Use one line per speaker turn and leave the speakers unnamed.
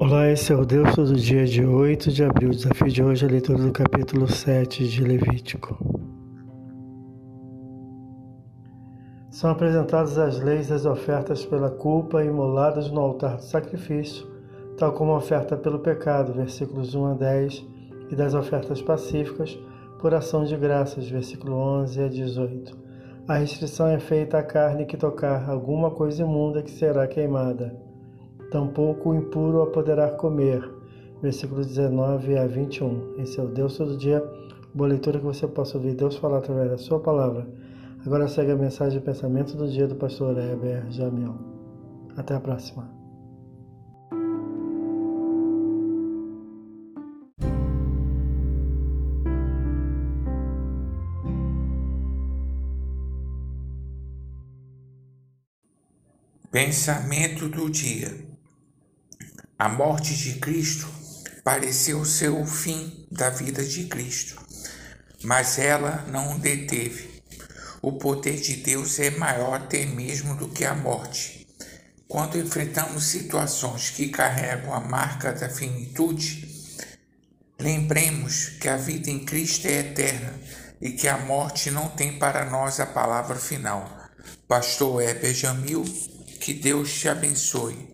Olá, esse é o Deus Todo Dia de 8 de abril. O desafio de hoje é a leitura do capítulo 7 de Levítico. São apresentadas as leis das ofertas pela culpa imoladas no altar do sacrifício, tal como a oferta pelo pecado, versículos 1 a 10, e das ofertas pacíficas por ação de graças, versículo 11 a 18. A restrição é feita à carne que tocar alguma coisa imunda que será queimada tampouco o impuro a poderá comer. Versículos 19 a 21. Esse é o Deus todo dia. Boa leitura que você possa ouvir Deus falar através da sua palavra. Agora segue a mensagem de pensamento do dia do pastor Heber Jamil. Até a próxima.
Pensamento do dia. A morte de Cristo pareceu ser o fim da vida de Cristo, mas ela não o deteve. O poder de Deus é maior até mesmo do que a morte. Quando enfrentamos situações que carregam a marca da finitude, lembremos que a vida em Cristo é eterna e que a morte não tem para nós a palavra final. Pastor Heber Jamil, que Deus te abençoe.